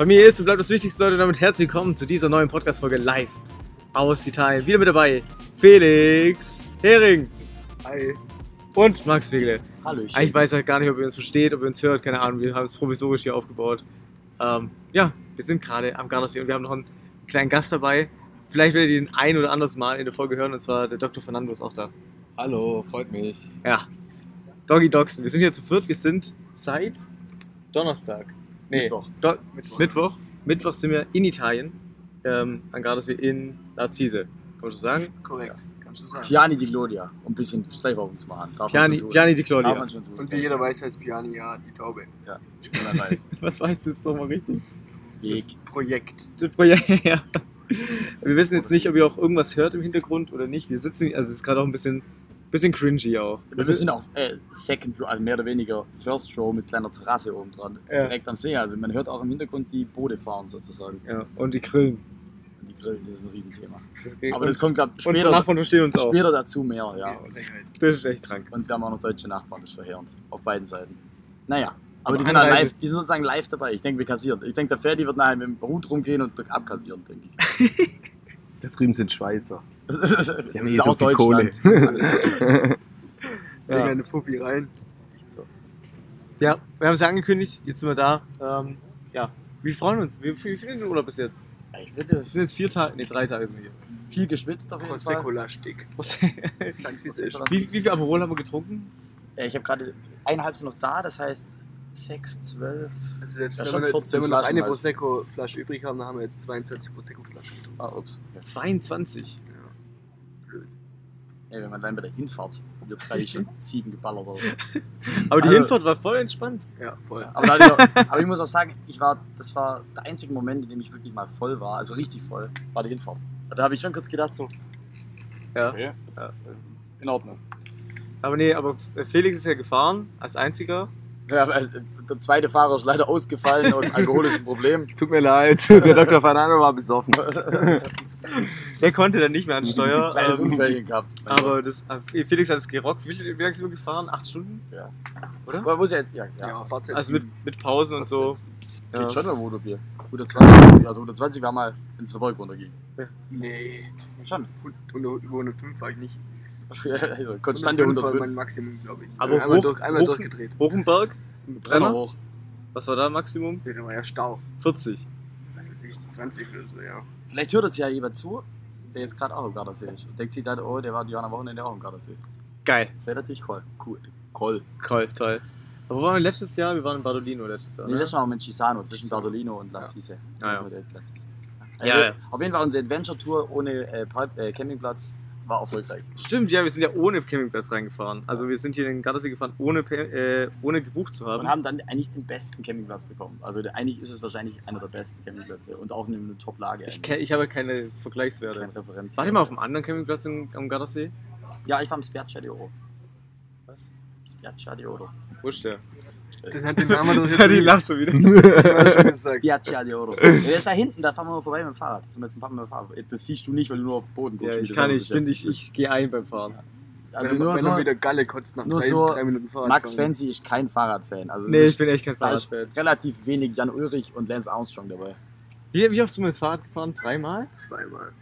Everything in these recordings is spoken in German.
Familie ist und bleibt das Wichtigste, Leute. Damit herzlich willkommen zu dieser neuen Podcast-Folge live aus Italien. Wieder mit dabei Felix Hering Hi. und Max Wegle. Hallöchen. Eigentlich weiß ich gar nicht, ob ihr uns versteht, ob ihr uns hört, keine Ahnung. Wir haben es provisorisch hier aufgebaut. Ähm, ja, wir sind gerade am Gardasee und wir haben noch einen kleinen Gast dabei. Vielleicht werdet ihr ihn ein oder anderes Mal in der Folge hören, und zwar der Dr. Fernando ist auch da. Hallo, freut mich. Ja. Doggy Doxen. Wir sind hier zu viert. Wir sind seit Donnerstag. Nee, Mittwoch. Do Mittwoch. Mittwoch. Mittwoch sind wir in Italien. Ähm, an Gardasee in Lazise. Kann man so sagen? Korrekt, kannst du sagen. Piani di Gloria, um ein bisschen Streichwerbung zu machen. Darf Piani. Piani di Darf Claudia. man schon tun. Und wie jeder weiß, heißt Piani ja die Taube. Ja, mal weiß. Was weißt du jetzt nochmal richtig? Das Projekt. Das Projekt, ja. Wir wissen jetzt nicht, ob ihr auch irgendwas hört im Hintergrund oder nicht. Wir sitzen, also es ist gerade auch ein bisschen, bisschen cringy auch. Wir sind auch äh, Second Row, also mehr oder weniger First Row mit kleiner Terrasse oben dran. Ja. Direkt am See. Also man hört auch im Hintergrund die Boote fahren sozusagen. Ja, und die Grillen. Und die Grillen, das ist ein Riesenthema. Okay. Aber das kommt gerade Unsere später, Nachbarn verstehen uns auch. später dazu mehr, ja. Diese Frechheit. Das ist echt krank. Und wir haben auch noch deutsche Nachbarn, das ist verheerend. Auf beiden Seiten. Naja. Aber, die sind, halt live, die sind sozusagen live dabei. Ich denke, wir kassieren. Ich denke, der Ferdi wird nachher mit dem Hut rumgehen und abkassieren, denke ich. Da drüben sind Schweizer. Das haben ist eh so auch viel. Leg Ja. eine Fuffi rein. ja, wir haben es ja angekündigt, jetzt sind wir da. Ähm, ja, wir freuen uns. Wie viel, wie viel Urlaub bis jetzt? Ich finde, Es sind jetzt vier Tage, nee, drei Tage sind wir hier. viel geschwitzt auf jeden Prosecco Fall. lastig. wie viel Aperol haben wir getrunken? Äh, Ich habe gerade eineinhalb sind noch da, das heißt 6, 12. Also jetzt, Ja, wenn, schon wir jetzt, 14 wenn wir noch eine halt. Prosecco-Flasche übrig haben, dann haben wir jetzt 22 Prosecco-Flaschen getrunken. Ah, ups. 22. Ja, wenn man dann bei der Hinfahrt, drei schon sieben geballert oder so. Aber die Also- Hinfahrt war voll entspannt. Ja, voll. Aber, auch, aber ich muss auch sagen, ich war, das war der einzige Moment, in dem ich wirklich mal voll war, also richtig voll, war die Hinfahrt. Da habe ich schon kurz gedacht, so, Ja. okay, Ja. in Ordnung. Aber nee, aber Felix ist ja gefahren als einziger. Ja, weil der zweite Fahrer ist leider ausgefallen aus alkoholischem Problem. Tut mir leid, der Dr. Fernando war besoffen. Der konnte dann nicht mehr an Steuer. Kleines ähm, Unfällchen gehabt. aber das, äh, Felix hat es gerockt. Wie, wie lange sind wir gefahren? Acht Stunden? Ja. Oder? Aber wo ist er jetzt? Ja, ja. Ja, Fahrzeit. Also mit, mit Pausen und so. Geht Ja. schon mal Motorbier. 120, also 120 war mal ins Wolk runterging. Nee. Schon. Unter, über 105 war ich nicht. Also, Konstante 105 war 105. mein Maximum, glaube ich. Aber einmal hoch- durch, einmal hoch- durchgedreht. Hochenberg? Brenner hoch. Was war da Maximum? Nee, da war ja Stau. 40. Was weiß ich, 20 oder so, ja. Vielleicht hört uns ja jemand zu, der jetzt gerade auch im Gardasee ist. Und denkt sich dann, oh, der war die am Wochenende auch im Gardasee. Geil. Das wäre natürlich cool. Cool. Cool. Toll, toll. Aber wo waren wir letztes Jahr? Wir waren in Bardolino letztes Jahr. Nee, ne? letztes Mal auch mit Cisano zwischen Bardolino und Lazise. Ah, ja. Lazise. Ja, Also, ja. Auf jeden Fall unsere Adventure-Tour ohne äh, äh, Campingplatz war erfolgreich. Stimmt, ja, wir sind ja ohne Campingplatz reingefahren. Also wir sind hier in den Gardasee gefahren, ohne, äh, ohne gebucht zu haben. Und haben dann eigentlich den besten Campingplatz bekommen. Also eigentlich ist es wahrscheinlich einer der besten Campingplätze und auch in einer Top-Lage. Ich, ich habe keine Vergleichswerte. keine Referenz. War ich mal auf einem anderen Campingplatz in, am Gardasee? Ja, ich war im Spiaggia di Oro. Was? Spiaggia di Oro. Wo ist der? Das hat den Namen doch Ja, die lacht schon wieder. schon gesagt. Spiaggia di Oro. Der ist da hinten, da fahren wir mal vorbei mit dem Fahrrad. Das sind wir Mal mit dem Fahrrad. Das siehst du nicht, weil du nur auf dem Boden guckst. ja, ich kann nicht, ich bin ich, ich gehe ein beim Fahren. Also wenn nur wenn so, er wieder Galle kotzt nach nur drei, so drei Minuten Fahrrad. Max Fancy ist kein Fahrradfan. Also Nee, ich bin echt kein ist Fahrradfan. relativ wenig Jan Ulrich und Lance Armstrong dabei. Wie, wie oft sind wir jetzt Fahrrad gefahren? Dreimal? Zweimal.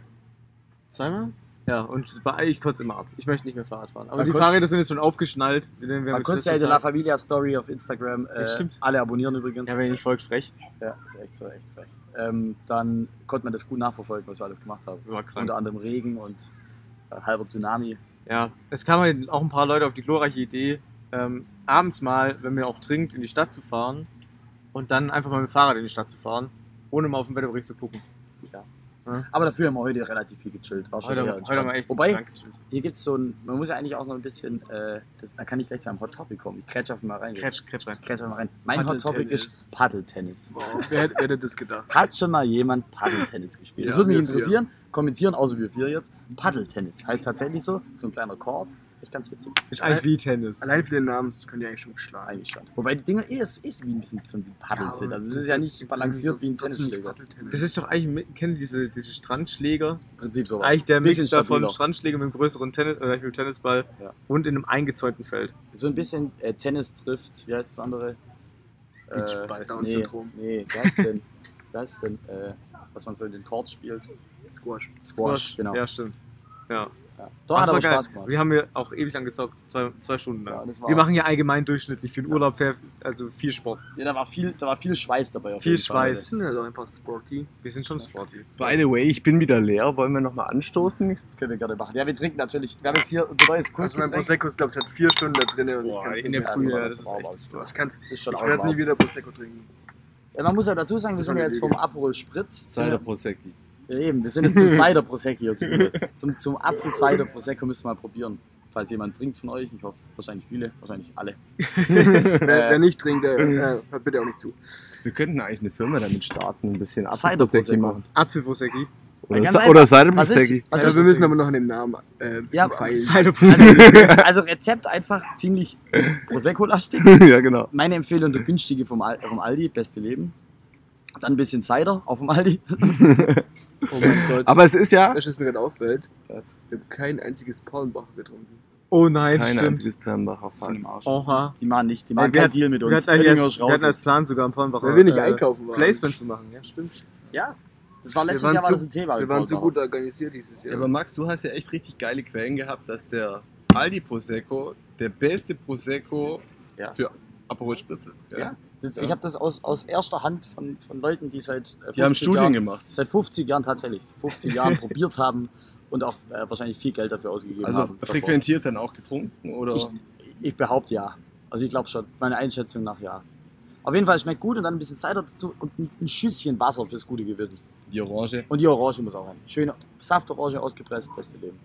Zweimal? Ja, und bei- ich kotze immer ab. Ich möchte nicht mehr Fahrrad fahren. Aber Man die konnt- Fahrräder sind jetzt schon aufgeschnallt. Wir haben Mal kurz ja La Tag- Familia Story auf Instagram. Äh, stimmt. Alle abonnieren übrigens. Ja, wenn ihr nicht folgt, frech. Ja, echt so, echt frech. Ähm, dann konnte man das gut nachverfolgen, was wir alles gemacht haben. War krank. Unter anderem Regen und äh, halber Tsunami. Ja, es kamen halt auch ein paar Leute auf die glorreiche Idee, ähm, abends mal, wenn man auch trinkt, in die Stadt zu fahren und dann einfach mal mit dem Fahrrad in die Stadt zu fahren, ohne mal auf den Wetterbericht zu gucken. Aber dafür haben wir heute relativ viel gechillt. War schon Heute, heute haben wir echt Wobei, hier gibt es so ein, man muss ja eigentlich auch noch ein bisschen, äh, das, da kann ich gleich zu einem Hot Topic kommen. Ich kretsch einfach mal rein. Kretsch, kretsch rein. Kretsch mal rein. Mein Hot Topic ist Paddeltennis. Wow. Wer, hätte- wer hätte das gedacht? Hat schon mal jemand Paddeltennis gespielt? Ja, das würde mich wir vier. interessieren. Kommentieren, außer wir vier jetzt. Paddeltennis heißt tatsächlich so, so ein kleiner Chord. Echt ganz witzig. Ist eigentlich wie Tennis. Allein für den Namen das können die eigentlich schon geschlagen. Eigentlich schon. Wobei die Dinger eh ist, ist wie ein bisschen so ein Paddel Ja, sind. Also es ist ja nicht balanciert wie ein Tennisschläger. Das ist doch eigentlich, kennen diese, diese Strandschläger? Im Prinzip so. Eigentlich der Mix davon. Strandschläger mit einem größeren Tennis, oder mit einem Tennisball Ja. und in einem eingezäunten Feld. So ein bisschen äh, Tennis trifft, wie heißt das andere? Beachball. nee, Down-Syndrom. nee, wie heißt denn? es denn, äh, was man so in den Courts spielt. Squash. Squash, genau. Ja, stimmt. Ja. Ja. Das Doch, hat aber geil. Spaß gemacht. Wir haben ja auch ewig lang gezockt, zwei, zwei Stunden lang. Ja, das war- wir machen ja allgemein durchschnittlich für den Urlaub, also viel Sport. Ja, da war viel, da war viel Schweiß dabei. Auf Viel jeden Fall. Schweiß. sind auch einfach sporty. Wir sind schon sporty. By the way, ich bin wieder leer. Wollen wir nochmal anstoßen? Können wir gerne machen. Ja, wir trinken natürlich. Wir haben jetzt hier unser neues Also mein. Prosecco, ich glaube, es hat vier Stunden da drin und Boah, ich kann's in nicht der mehr. Also, Brühe, das das ist echt- Ich, kann's, Das ist schon ich werde nie wieder Prosecco trinken. ja, Man muss ja dazu sagen, wir sind ja jetzt vom Aperol Spritz. Cider ja, Prosecchi. Ja, eben, wir sind jetzt zum Cider Prosecco hier. Zum, zum, zum Apfel Cider Prosecco müssen wir mal probieren. Falls jemand trinkt von euch, ich hoffe wahrscheinlich viele, wahrscheinlich alle. Wer, Äh. wer nicht trinkt, der äh, hört bitte auch nicht zu. Wir könnten eigentlich eine Firma damit starten, ein bisschen Cider Apfelprosecchi Prosecco. machen. Apfelprosecki. Oder, ganz Sa- einfach. oder Cider was Also wir müssen aber noch an dem Namen äh, Ja, feilen. Cider Also, also Rezept einfach ziemlich Prosecco-lastig. ja, genau. Meine Empfehlung, der günstige vom, Al vom Aldi, beste Leben. Dann ein bisschen Cider auf dem Aldi. Oh mein Gott. Aber es ist ja du, was mir gerade auffällt? Was? Wir haben kein einziges Palmbacher getrunken. Oh nein, kein stimmt. einziges im Arsch. Oha. Die machen nicht, die machen wir keinen hatten- Deal mit Wir uns. hatten, eigentlich Oettinger als, ist wir hatten raus als jetzt. Plan sogar ein Pornbacher Weil wir nicht einkaufen waren. Placement zu machen, ja, stimmt. Ja, das war letztes Jahr war das ein Thema. wir waren Paul gut organisiert dieses Ja, Jahr. aber Max, du hast ja echt richtig geile Quellen gehabt, dass der Aldi Prosecco der beste Prosecco Ja. für Aperol Spritz ist. gell? Ja, das, ich habe das aus, aus erster Hand von, von Leuten, die seit äh, Die haben 50 Studien Jahren, gemacht. seit 50 Jahren tatsächlich, 50 Jahren probiert haben und auch äh, wahrscheinlich viel Geld dafür ausgegeben Also haben. davor. frequentiert dann auch getrunken oder? Ich, ich behaupte ja. Also ich glaube schon, meine Einschätzung nach ja. Auf jeden Fall es schmeckt gut und dann ein bisschen Cider dazu und ein, ein Schüsschen Wasser fürs gute Gewissen. die Orange. Und die Orange muss auch rein. Schöne Saftorange ausgepresst, beste Leben.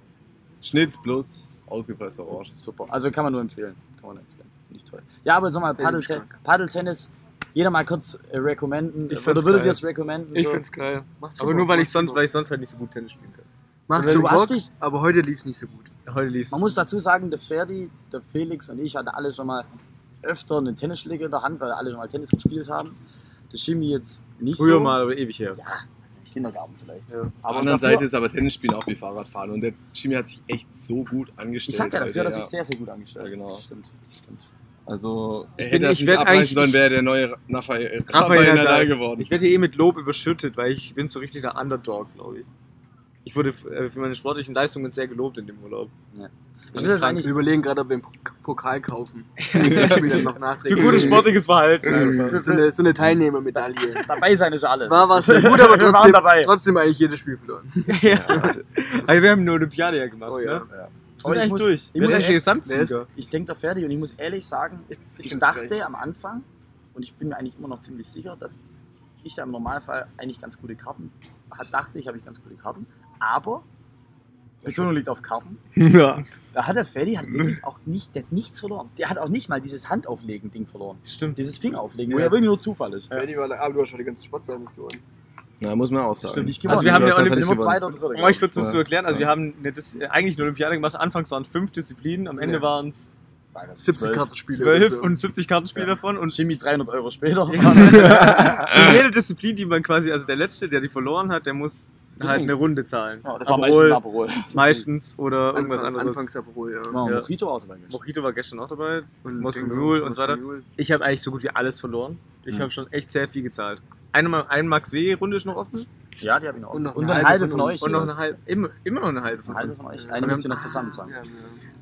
Schnitz plus ausgepresste Orange. Super. Also kann man nur empfehlen. Kann man empfehlen. Nicht toll. Ja, aber Paddle Geschmack. Paddeltennis. Jeder mal kurz äh, recommenden. Ich Oder würdet ihr es recommenden? Ich So. find's geil. Macht Aber nur weil ich sonst, weil ich sonst halt nicht so gut Tennis spielen kann. Macht Du schon Bock, dich- aber heute lief es nicht so gut. Heute lief's. Man muss dazu sagen, der Ferdi, der Felix und ich hatten alle schon mal öfter eine Tennisschläge in der Hand, weil alle schon mal Tennis gespielt haben. Der Chemie jetzt nicht Früher so. mal, aber ewig her. Ja, Kindergarten vielleicht. Ja. Auf der Aber anderen Seite ist aber Tennisspielen auch wie Fahrradfahren und der Jimmy hat sich echt so gut angestellt. Ich sag ja heute, dafür, dass ich sehr, sehr gut angestellt Ja, genau. Stimmt. Also, Ich hätte bin- das ich nicht eigentlich- sollen, wäre der neue Raphael, Raphael Raphael Nadal geworden. Ich werde hier eh mit Lob überschüttet, weil ich bin so richtig der Underdog, glaube ich. Ich wurde äh, für meine sportlichen Leistungen sehr gelobt in dem Urlaub. Das ist jetzt Wir überlegen gerade, ob wir einen Pok- Pokal kaufen. Für gutes sportliches Verhalten. Ja, so eine, so eine Teilnehmermedaille. dabei sein ist ja alles. Zwar war es sehr gut, aber Wir waren trotzdem, dabei. trotzdem eigentlich jedes Spiel verloren. ja. Also wir haben eine Olympiade ja gemacht. Oh ja. Ne? Oh, Sind ich eigentlich muss- durch. ich muss der Gesamtsieger? Ich denke da fertig und ich muss ehrlich sagen, ich, find's dachte frech. am Anfang, und ich bin mir eigentlich immer noch ziemlich sicher, dass ich da im Normalfall eigentlich ganz gute Karten hat, dachte ich, habe ich ganz gute Karten. Aber, Betonung liegt auf Karten, Ja. da hat der Ferdi hat wirklich auch nicht, der hat nichts verloren. Der hat auch nicht mal dieses Handauflegen-Ding verloren. Stimmt. Dieses Fingerauflegen, wo Ja. ja wirklich nur Zufall ist. Ferdi war, aber du hast schon die ganze Sportsache gewonnen. Na, muss man auch sagen. Stimmt, nicht Also wir haben Du ja immer gewonnen. Zweiter oder Dritter. Um euch kurz das Ja. zu erklären, also Ja. wir haben eine, Dis eigentlich eine Olympiade gemacht. Anfangs waren es fünf Disziplinen, am Ende Ja. waren es 70 Zwölf. Kartenspiele. zwölf oder so. und 70 Kartenspiele davon. Und Jimmy 300 Euro später. für jede Disziplin, die man quasi, also der Letzte, der die verloren hat, der muss halt eine Runde zahlen. Ja, das war meistens Aperol, Aperol. meistens oder irgendwas Anfang, anderes. Anfangs Aperol, ja. Ja, Ja. Mojito auch dabei. Mojito war gestern auch dabei. Und Ding- Mule und so weiter. Ich habe eigentlich so gut wie alles verloren. Ich Mhm. habe schon echt sehr viel gezahlt. Eine, ein Max W-Runde ist noch offen Ja, die habe ich noch. Und noch und eine eine halbe halbe von euch. und noch eine halbe, immer, immer noch eine halbe von Eine halbe von euch. Eine müsst ihr noch zusammen zahlen. Ja, ja.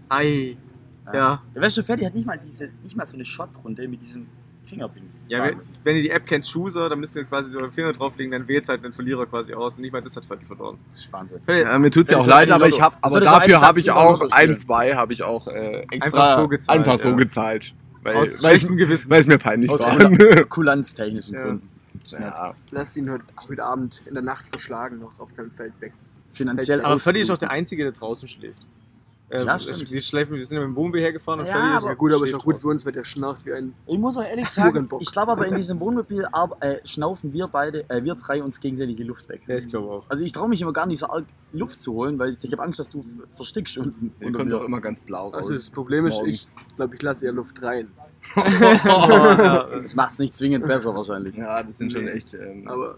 Ei. Ja. Der Wäsche Ferdi hat nicht mal diese, nicht mal so eine Shot-Runde mit diesem Fingerpin. Ja, wenn, müssen. wenn ihr die App kennt, Chooser, dann müsst ihr quasi so den Finger drauflegen, dann wählt halt den Verlierer quasi aus. Und nicht mal das hat Ferdi verloren. Das ist Wahnsinn. Ja, mir tut's ja auch leid, aber ich habe, aber würde so dafür habe ich auch ein, zwei habe ich auch äh, extra Einfach so gezahlt, einfach so ja. gezahlt, weil Aus weil es schlechtem Gewissen. weil es mir peinlich Aus war. Kul- kulanztechnischen Ja. Gründen. ja. Lass ihn heute, heute Abend in der Nacht verschlagen noch auf seinem Feld weg. Finanziell Aber Ferdi ist auch der Einzige, der draußen schläft. Äh, Ja, stimmt. Wir, schläfen, wir sind ja mit dem Wohnmobil hergefahren und Ja, aber- Ja gut, aber ist auch gut für uns, weil der schnarcht wie ein... Ich muss auch ehrlich sagen, ich glaube aber in diesem Wohnmobil äh, schnaufen wir beide, äh, wir drei uns gegenseitig die Luft weg. Ja, ich glaube auch. Also ich traue mich immer gar nicht so arg Luft zu holen, weil ich, ich habe Angst, dass du verstickst unten. Ihr unter kommt mir. auch immer ganz blau raus. Also das Problem ist, ich morgens. glaube, ich lasse ja Luft rein. ja, Das macht es nicht zwingend besser wahrscheinlich. Ja, das sind schon Nee. echt. Ähm, Aber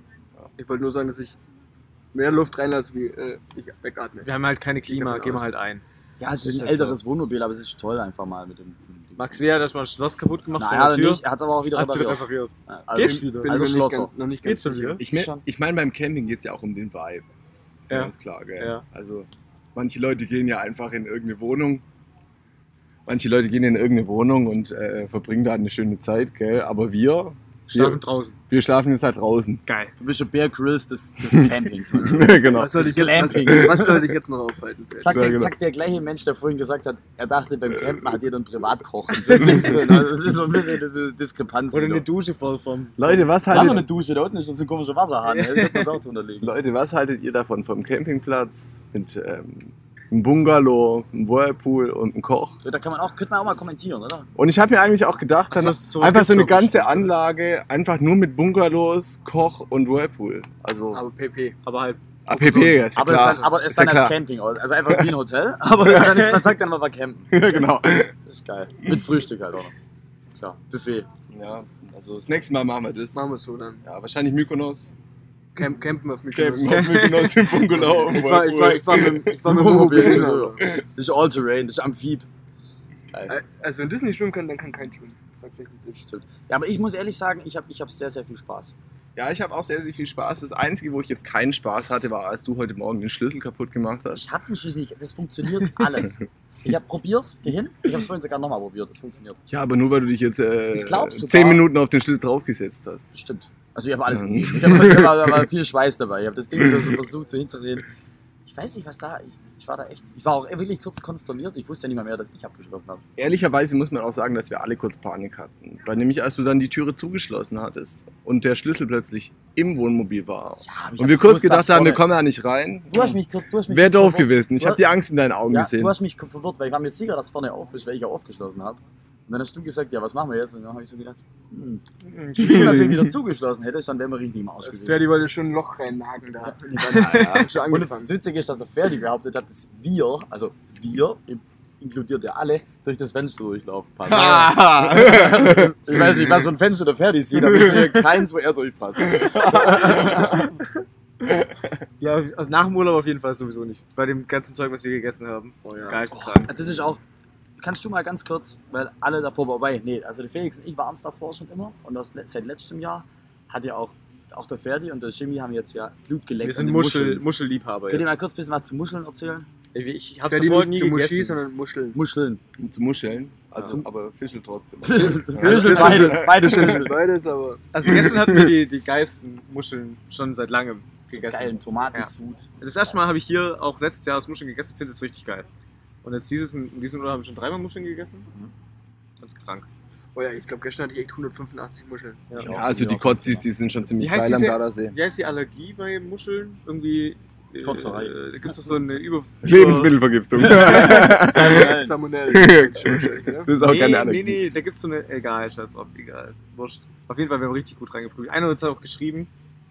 ich wollte nur sagen, dass ich mehr Luft reinlasse, wie äh, ich wegatme. wir haben halt keine Klima, gehen wir halt ein. Ja, es ist ein älteres Wohnmobil, aber es ist toll einfach mal mit dem. Max Wehr hat erstmal ein Schloss kaputt gemacht Naja, Tür. nicht. Er hat es aber auch wieder Hat repariert. repariert. Ja, Also, Geht's wieder? Bin Also mir nicht ganz, noch nicht ganz Geht's schon sicher. wieder? Ich meine, Schon. ich mein, beim Camping geht es ja auch um den Vibe. Ist ja. Ja. ganz klar, gell? Ja. Also, manche Leute gehen ja einfach in irgendeine Wohnung. Manche Leute gehen in irgendeine Wohnung und äh, verbringen da eine schöne Zeit, gell? Aber wir, Schlafen wir, draußen. wir schlafen jetzt halt draußen. Geil. Du bist schon Bear Grylls des, des Campings. Genau. Was soll, Das ich jetzt, was, was soll ich jetzt noch aufhalten? Sagt Ja, der, genau. sagt der gleiche Mensch, der vorhin gesagt hat, er dachte, beim Campen hat jeder einen Privatkoch. und So drin. Also das ist so ein bisschen diese Diskrepanz. Oder eine Dusche voll vom. Leute, was haben noch eine haltet, Dusche, da unten ist so ein komischer Wasserhahn. Da könnte man auch drunter legen. Leute, was haltet ihr davon vom Campingplatz mit ähm, einem Bungalow, einem Whirlpool und einem Koch? Da kann man auch, könnte man auch mal kommentieren, oder? Und ich habe mir eigentlich auch gedacht, Ach so, dann sowas einfach gibt's so eine ganze bestimmt, oder? Anlage, einfach nur mit Bungalows, Koch und Whirlpool. Also Aber PP. Aber halt. APP, ist ja Aber es, klar. ist, aber es ist Ist ja dann als. Camping aus. Also einfach wie ein Hotel, aber dann, man sagt dann mal war campen. ja, genau. Das ist geil. Mit Frühstück halt auch noch. Klar, Buffet. Ja, also das nächste Mal machen wir das. Machen wir es so dann. Ja, wahrscheinlich Mykonos. Camp, campen auf mich. Campen auf Mykonos im Bungalow. Ich war, ich war, ich war mit, ich war mit dem Wohnmobil, genau. Das ist All-Terrain, das ist Amphib. Geil. Also wenn das nicht schwimmen kann, dann kann kein schwimmen. Ja, aber ich muss ehrlich sagen, ich habe ich hab sehr, sehr viel Spaß. Ja, ich habe auch sehr, sehr viel Spaß. Das Einzige, wo ich jetzt keinen Spaß hatte, war, als du heute Morgen den Schlüssel kaputt gemacht hast. Ich habe den Schlüssel nicht. Das funktioniert alles. Ich hab probier's, geh hin. Ich habe es vorhin sogar nochmal probiert. Das funktioniert. Ja, aber nur weil du dich jetzt äh, zehn Minuten auf den Schlüssel draufgesetzt hast. Stimmt. Also ich habe alles gegeben. Ich habe hab, da war viel Schweiß dabei. Ich habe das Ding so versucht so hinzudrehen. Ich weiß nicht, was da. Ich, ich war da echt. Ich war auch wirklich kurz konsterniert. Ich wusste ja nicht mal mehr, dass ich abgeschlossen habe. Ehrlicherweise muss man auch sagen, dass wir alle kurz Panik hatten. Weil nämlich, als du dann die Türe zugeschlossen hattest und der Schlüssel plötzlich im Wohnmobil war. Ja, Und hab wir kurz gedacht haben, wir kommen da nicht rein. Du hast mich kurz. Du hast mich Wäre doof verwirrt. gewesen. Ich habe die Angst in deinen Augen Ja, gesehen. du hast mich verwirrt, weil ich war mir sicher, dass vorne auf ist, weil ich ja aufgeschlossen habe. Und dann hast du gesagt, ja, was machen wir jetzt? Und dann habe ich so gedacht, hm, ich bin natürlich wieder zugeschlossen hätte, dann wären wir richtig im Arsch gewesen. Ferdi wollte schon ein Loch reinnageln da. Ja, Schon Und angefangen. das Witzige ist, dass der Ferdi behauptet hat, dass wir, also wir, inkludiert ja alle, durch das Fenster durchlaufen. passen. ich weiß nicht, was für ein Fenster der Ferdi sieht, aber ich sehe keins, wo er durchpasst. Ja, also nach dem Urlaub auf jeden Fall sowieso nicht. Bei dem ganzen Zeug, was wir gegessen haben. Oh ja. Geisteskrank. Das ist auch, kannst du mal ganz kurz, weil alle davor wobei, nee, also der Felix und ich waren es davor schon immer und das, seit letztem Jahr hat ja auch, auch der Ferdi und der Jimmy haben jetzt ja Blut geleckt. Wir sind Muschel, Muschelliebhaber Könnt ihr mal kurz ein bisschen was zu Muscheln erzählen? Ich nicht nie zu Muschi, sondern Muscheln. Muscheln. Um zu muscheln. Also, Ja. aber Fischel trotzdem. Fischel, Ja, Fischel, beides, beides Fischel. Beides, aber Also gestern hatten wir die, die geilsten Muscheln schon seit langem So gegessen. geilen Tomatensud. Das erste Mal habe ich hier auch letztes Jahr aus Muscheln gegessen, finde es richtig geil. Und jetzt dieses, in diesem Urlaub habe ich schon dreimal Muscheln gegessen. Ganz krank. oh ja, ich glaube gestern hatte ich echt 185 Muscheln. Ja, also die Kotzis, die sind schon ziemlich geil am Gardasee. Wie heißt die Allergie bei Muscheln? Irgendwie. äh, Kotzerei. Äh, da gibt es doch so eine Über. Lebensmittelvergiftung. Salmonellen. ne? Das ist auch nee, keine nee, Allergie. nee, da gibt es so eine. Egal, scheiß drauf, egal. Wurscht. Auf jeden Fall, wir haben richtig gut reingeprüft. Einer hat es auch geschrieben.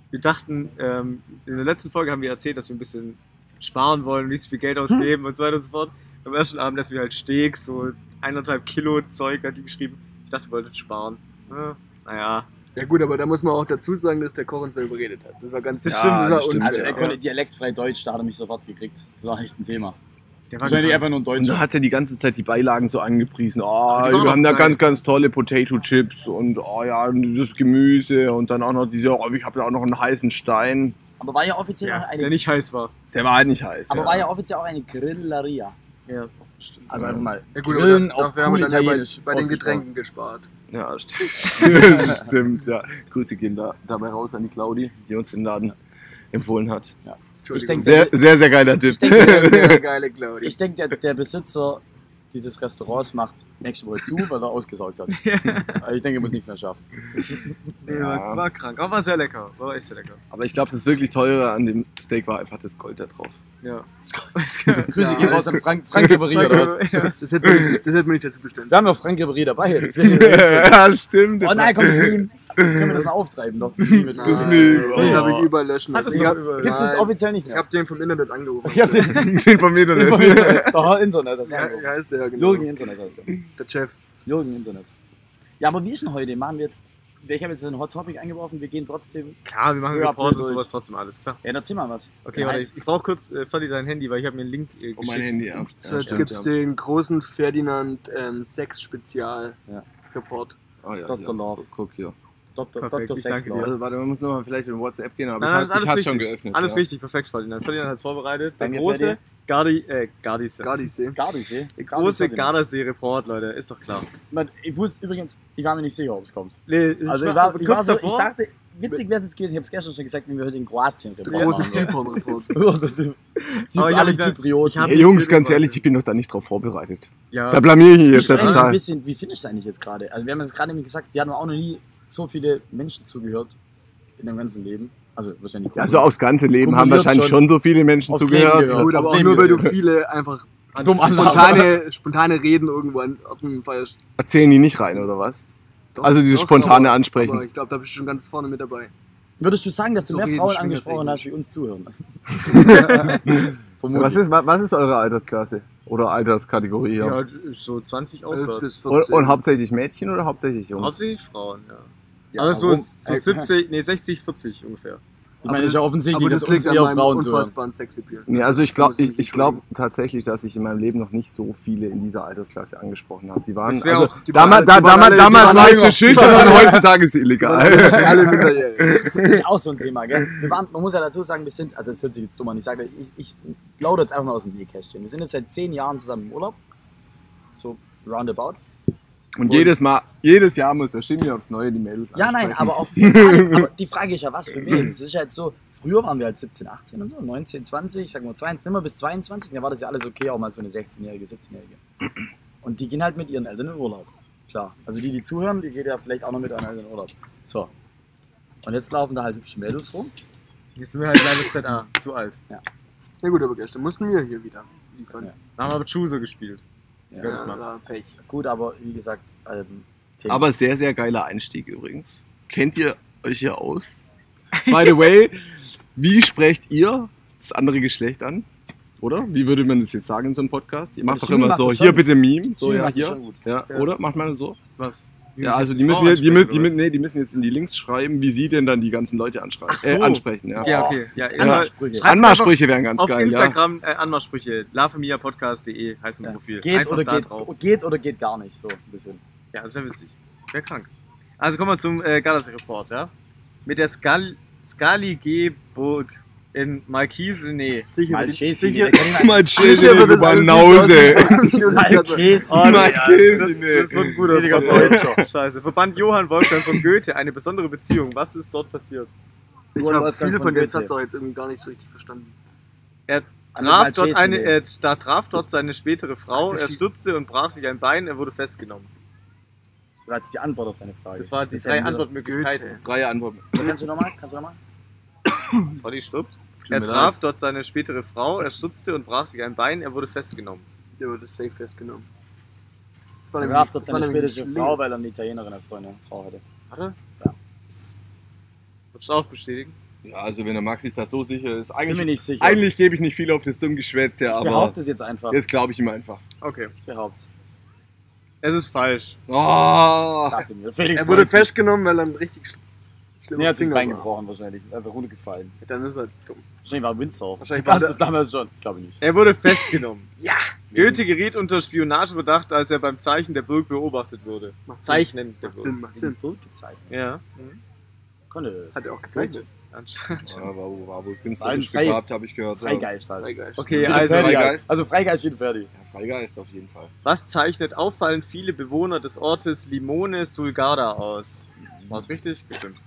Wir dachten, ähm, in der letzten Folge haben wir erzählt, dass wir ein bisschen sparen wollen, nicht so viel Geld ausgeben und so weiter und so fort. Am ersten Abend essen wir halt Steaks, so eineinhalb Kilo Zeug hat die geschrieben. Ich dachte, wir wollten sparen. Ja, naja, Ja gut, aber da muss man auch dazu sagen, dass der Koch uns da überredet hat. Das war ganz Das ja, stimmt, das das war stimmt. Also er konnte dialektfrei Deutsch, da hat er mich sofort gekriegt. Das war echt ein Thema. der war Wahrscheinlich einfach nur ein Und da Deutscher. hat er die ganze Zeit die Beilagen so angepriesen. Oh, wir haben da ganz, ganz tolle Potato Chips und oh ja, dieses Gemüse und dann auch noch diese, oh, ich habe da auch noch einen heißen Stein. Aber war ja offiziell auch Ja, eine, der nicht heiß war. Der war halt nicht heiß. aber ja. war ja offiziell auch eine Grilleria. Ja, stimmt. Also einfach mal Ja gut, Grillen aber haben cool wir dann ja bei, bei den. Getränken gespart. Ja, stimmt. stimmt, ja. Grüße gehen da, dabei raus an die Claudi, die uns den Laden empfohlen hat. Ich denke, Sehr, sehr, sehr geiler Tipp. Ich denke, sehr, sehr geile Claudia. ich denk, der, der Besitzer dieses Restaurants macht nächste Woche zu, weil er ausgesaugt hat. Also ich denke, er muss nichts mehr schaffen. Nee, Ja. war, war krank, aber war sehr lecker. War echt sehr lecker. Aber ich glaube, das wirklich teure an dem Steak war einfach das Gold da drauf. Ja. Grüße Ja, gehen raus an Frank, Frank Ribéry oder was? Ja. Das hätte man, das hätte man nicht dazu bestimmt. Wir haben ja Frank Ribéry dabei. ja, stimmt. Oh nein, komm, das Meme. Können wir das mal auftreiben? Doch, das mit Das das, mies. habe ich Oh. überall löschen Hat lassen. Ich habe? Gibt es offiziell nicht ich mehr? hab den vom Internet angerufen. Ich hab den Informiert vom oder nicht? Internet. Doch, Internet. Das Ja, heißt der genau? Jürgen Internet heißt der. Der Chef. Jürgen Internet. Ja, aber wie ist denn heute? Machen wir jetzt ich habe jetzt ein Hot Topic eingeworfen, wir gehen trotzdem. Klar, wir machen Ja, Report und sowas trotzdem alles, klar. Ja, erzähl mal was. Okay, Ja, warte, ich, ich brauche kurz äh, Ferdi dein Handy, weil ich habe mir einen Link äh, geschickt. Oh, mein Handy, ja. So, jetzt stimmt, gibt es ja. den großen Ferdinand ähm, Sex-Spezial Ja. Report. Oh, ja, Dr. Love. Guck hier. Dr. Perfekt, Dr. Sexlaw. dir. Also, warte, man muss nochmal vielleicht in WhatsApp gehen, aber Nein, ich, nein, hab- ist ich alles hatte schon geöffnet. Alles ja. richtig, perfekt, Ferdinand. Ferdinand hat es vorbereitet. Der Danke, große Ferdi. Gardi, äh, Gardise. Gardisee. Gardisee. Der große Gardasee-Report, Leute, ist doch klar. Man, Ich wusste übrigens, ich war mir nicht sicher, ob es kommt. Nee, ich Also ich war ich war so, ich dachte, witzig wäre es jetzt gewesen, ich habe es gestern schon gesagt, wenn wir heute in Kroatien Der Report große machen. Zypern-Report. Große Zypern. Alle Zyprioten. Hey, Jungs, ganz ehrlich, ich bin doch da nicht drauf vorbereitet. ja, Da blamier ich mich Ich jetzt mich ein total. bisschen, wie findest du eigentlich jetzt gerade? Also wir haben jetzt gerade nämlich gesagt, wir hatten auch noch nie so viele Menschen zugehört in dem ganzen Leben. Also wahrscheinlich. Also aufs ganze Leben haben wahrscheinlich schon. schon so viele Menschen zugehört. Gut, aber auch nur, weil du viele einfach dumm spontane, spontane Reden irgendwo an Orten feierst. Erzählen die nicht rein, oder was? Doch, Also dieses doch, spontane aber- Ansprechen. Aber ich glaube, da bist du schon ganz vorne mit dabei. Würdest du sagen, dass du So mehr Frauen angesprochen hast, eigentlich. wie uns zuhören? Was ist, was ist eure Altersklasse? Oder Alterskategorie? Ja. ja, so 20 11 aufwärts. bis Und, 14. und hauptsächlich Mädchen oder hauptsächlich Jungs? Hauptsächlich Frauen, ja. Ja, aber so, warum? so Äh, 70, nee, 60, 40 ungefähr. Ich meine, ist ja offensichtlich, aber dass das liegt an meinem Frauen unfassbaren Sexappeal. Nee, also ich glaube ich, ich glaub tatsächlich, dass ich in meinem Leben noch nicht so viele in dieser Altersklasse angesprochen habe. Die waren, also, auch- die damals, waren- da, die waren damals, alle- damals war zu schüchtern und heutzutage ist es illegal. Alle minderjährig. Das ist auch so ein Thema, gell? Wir waren, man muss ja dazu sagen, wir sind, also es hört sich jetzt dumm an, ich sage, ich, ich plaudere jetzt einfach mal aus dem Nähkästchen. Wir sind jetzt seit zehn Jahren zusammen im Urlaub. So roundabout. Und jedes Mal, jedes Jahr muss der Schimmi aufs Neue die Mädels Ja, ansprechen. nein, aber auch die Frage, aber die Frage ist ja, was für wen? Es ist ja jetzt so, früher waren wir halt 17, 18 und so, 19, 20, sagen wir 22, immer bis 22, da war das ja alles okay, auch mal so eine 16-Jährige, 17-Jährige. Und die gehen halt mit ihren Eltern in Urlaub. Klar. Also die, die zuhören, die geht ja vielleicht auch noch mit ihren Eltern in Urlaub. So. Und jetzt laufen da halt hübsche Mädels rum. Jetzt sind wir halt leider ZA, zu alt. Na gut, aber gestern mussten wir hier wieder liefern. Ja. Da haben wir aber Chuso gespielt. Ja, Ja, war Pech. Gut, aber wie gesagt, ähm. Aber sehr, sehr geiler Einstieg übrigens. Kennt ihr euch hier aus? By the way, wie sprecht ihr das andere Geschlecht an? Oder? Wie würde man das jetzt sagen in so einem Podcast? Ihr macht doch immer so, hier bitte Meme, so ja, hier. Ja, Ja. oder? Macht man das so? Was? Ja, also jetzt die müssen, wir, die, müssen, die, müssen, nee, die müssen jetzt in die Links schreiben, wie sie denn dann die ganzen Leute anschreiben, Ach so. äh, ansprechen. Ja. Ja, okay. Ja, Ja. also, Anmachsprüche. Anmachsprüche wären ganz Auf geil, ja. Instagram äh, Anmachsprüche, lavamiliapodcast.de heißt unser Ja. Profil. Geht Einfach oder geht, drauf. geht oder geht gar nicht, so ein bisschen. Ja, das wäre witzig. Wäre krank. Also kommen wir zum äh, Gardasee-Report, ja? Mit der Skal Skali G-Burg in Markise, nee. Sicher, Mal wird- Chasing, sicher, der kann Mal sicher wird das nicht Banause. das. Oh, das, das, nee. das wird ein guter. Deutscher. Scheiße. Verband Johann Wolfgang von Goethe, eine besondere Beziehung. Was ist dort passiert? Ich Johann habe Wolfgang viele von von den Goethe. Satz auch jetzt irgendwie gar nicht so richtig verstanden. Er traf dort, eine, äh, da traf dort seine spätere Frau, Das er stürzte und brach sich ein Bein, er wurde festgenommen. Das ist die Antwort auf deine Frage. Das waren die ist drei Antwortmöglichkeiten. Drei Antworten. Kannst du nochmal? Kannst du nochmal? Olli stirbt. Er traf dort seine spätere Frau, er stutzte und brach sich ein Bein, er wurde festgenommen. Der wurde safe festgenommen. Das war Er traf dort seine nicht Frau, weil er eine Italienerin als Freundin Frau hatte. Warte. Ja. Würdest du auch bestätigen? Ja, also wenn der Max sich da so sicher ist, Bin mir eigentlich, nicht sicher. eigentlich gebe ich nicht viel auf das Dummgeschwätze, ich aber behaupte es jetzt einfach. jetzt glaube ich ihm einfach. Okay. Ich behaupte. Es ist falsch. Oh, Dachte mir. Felix Er wurde festgenommen, weil er ein richtig sch- schlimmer Nee, er hat sich Finger gebrochen wahrscheinlich. Einfach runtergefallen. Dann ist er dumm. Wahrscheinlich war er Windsurf. Wahrscheinlich war war das der- damals schon. Glaube ich nicht. Er wurde festgenommen. Ja! Goethe geriet unter Spionageverdacht, als er beim Zeichen der Burg beobachtet wurde. Macht Sinn. Zeichnen der Macht Burg. Sinn, macht Sinn. Bild gezeigt. Ja. Mhm. Konnte. Hat er auch gezeichnet. Anscheinend. ja, war, wohl- war wohl künstlerisch Frei- begabt, habe ich gehört. Freigeist halt. Freigeist. Okay, also Freigeist. Also Freigeist wie Ferdi. Ja, Freigeist auf jeden Fall. was zeichnet auffallend viele Bewohner des Ortes Limone Sulgada aus? War es richtig? Bestimmt.